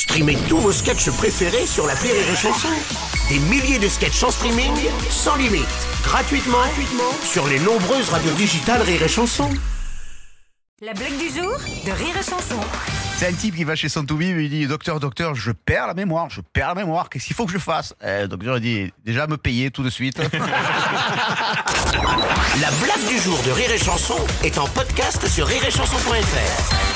Streamez tous vos sketchs préférés sur la Rire et Chanson. Des milliers de sketchs en streaming, sans limite, gratuitement, gratuitement sur les nombreuses radios digitales Rire et Chanson. La blague du jour de Rire et Chanson. C'est un type qui va chez son toubib et il dit Docteur, docteur, je perds la mémoire, je perds la mémoire, qu'est-ce qu'il faut que je fasse? Eh, le docteur il dit Déjà me payer tout de suite. La blague du jour de Rire et Chanson est en podcast sur rireetchanson.fr.